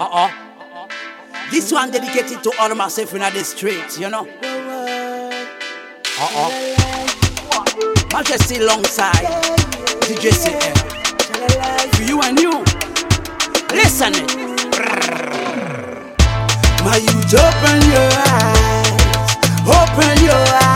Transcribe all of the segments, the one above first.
Uh-oh. This one dedicated to all myself in the streets, you know. Uh-oh. Majesty alongside DJ CM. For you and you. Listen it. My youth, open your eyes. Open your eyes.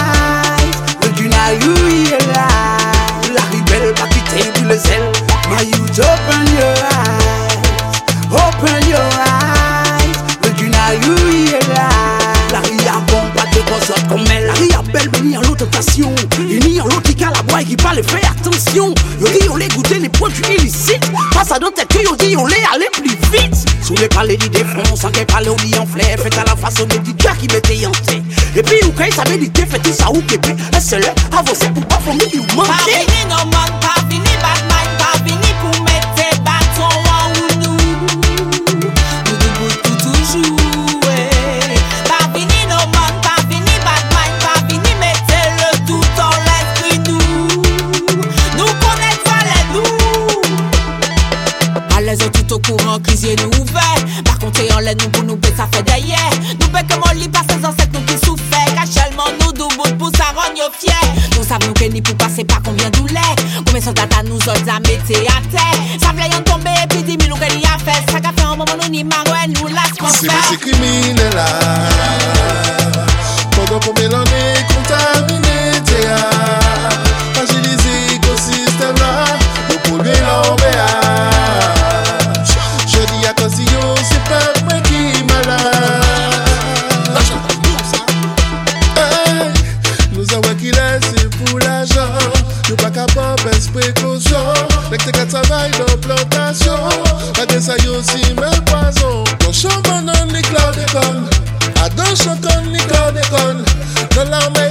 Ni en l'autre. Et en qui a la boîte qui parle, fait attention. Yo dit, on les goûter les produits illicites. Face à d'autres que yo dit, on les aller plus vite. Sous les palais du défense, sans qu'elle parle au lit en flair. Fait à la façon de DJ qui mettait yanté. Et puis, quand il savait l'idée, fait tout ça ou képé. Laisse-le avancer pour pas ou Pas manquer. Ouvert. Par en l'aide, nous pour nous payer, ça fait derrière. Nous paie que mon lit passe sans ancêtres, nous qui souffert. Cachellement, nous double pour ça rend nos fiers. Nous savons que ni pour passer par combien douleur. Combien sont data nous autres à mettre à terre. Ça voulait y en tomber, puis 10 000 ou qu'elle y a fait. Ça qu'a fait un moment, nous ni marouette, nous la Dans chambre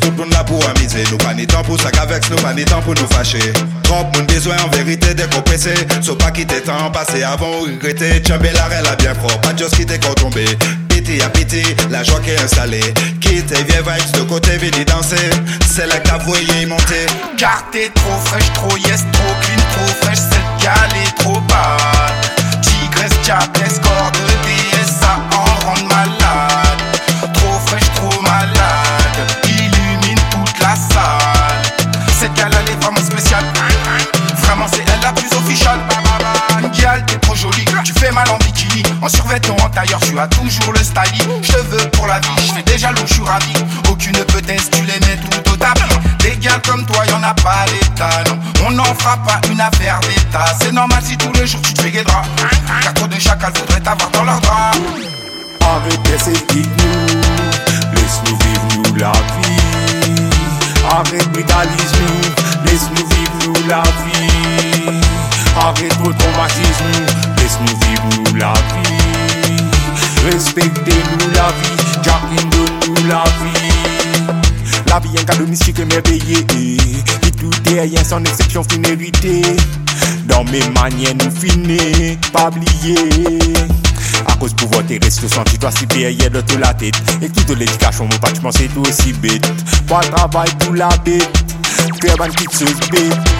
tout le monde là pour amuser. Nous pas ni temps pour ça qu'avec nous, pas ni temps pour nous fâcher. Trop monde besoin en vérité décompresser. Sauf pas quitter temps passé avant ou regretter. Tchambé la elle a bien fort, pas juste quitter quand tomber. Piti à piti, la joie qui est installée. Quitte et vieille vibes de côté, vini danser. C'est là que t'as voyé monter. Car t'es trop fraîche, trop yes, trop clean, trop fraîche, cette gale est trop bad. Tigresse, diablesse, En survêtement, en tailleur, tu as toujours le te veux pour la vie, je fais déjà loup, je suis ravi. Aucune peut-être, tu les mets tout au tapis. Des gars comme toi, y'en a pas d'état, non. On n'en fera pas une affaire d'état. C'est normal si tous les jours tu te fais guédra. Car de chacal voudraient t'avoir dans leur drap. Arrêtez ces nous laisse-nous vivre nous la vie. Arrête brutalise-nous, laisse-nous vivre nous la vie. Respectez-nous la vie, Jacqueline donne-nous la vie. La vie est un cadeau mystique et merveilleux. Et tout est rien sans exception finalité. Dans mes manières nous finir, pas oublier. À cause pour votre reste senti toi hier de toute la tête Et toute l'éducation mon pas tu penses c'est tout aussi bête Pas travail pour la bête Faire une petite bête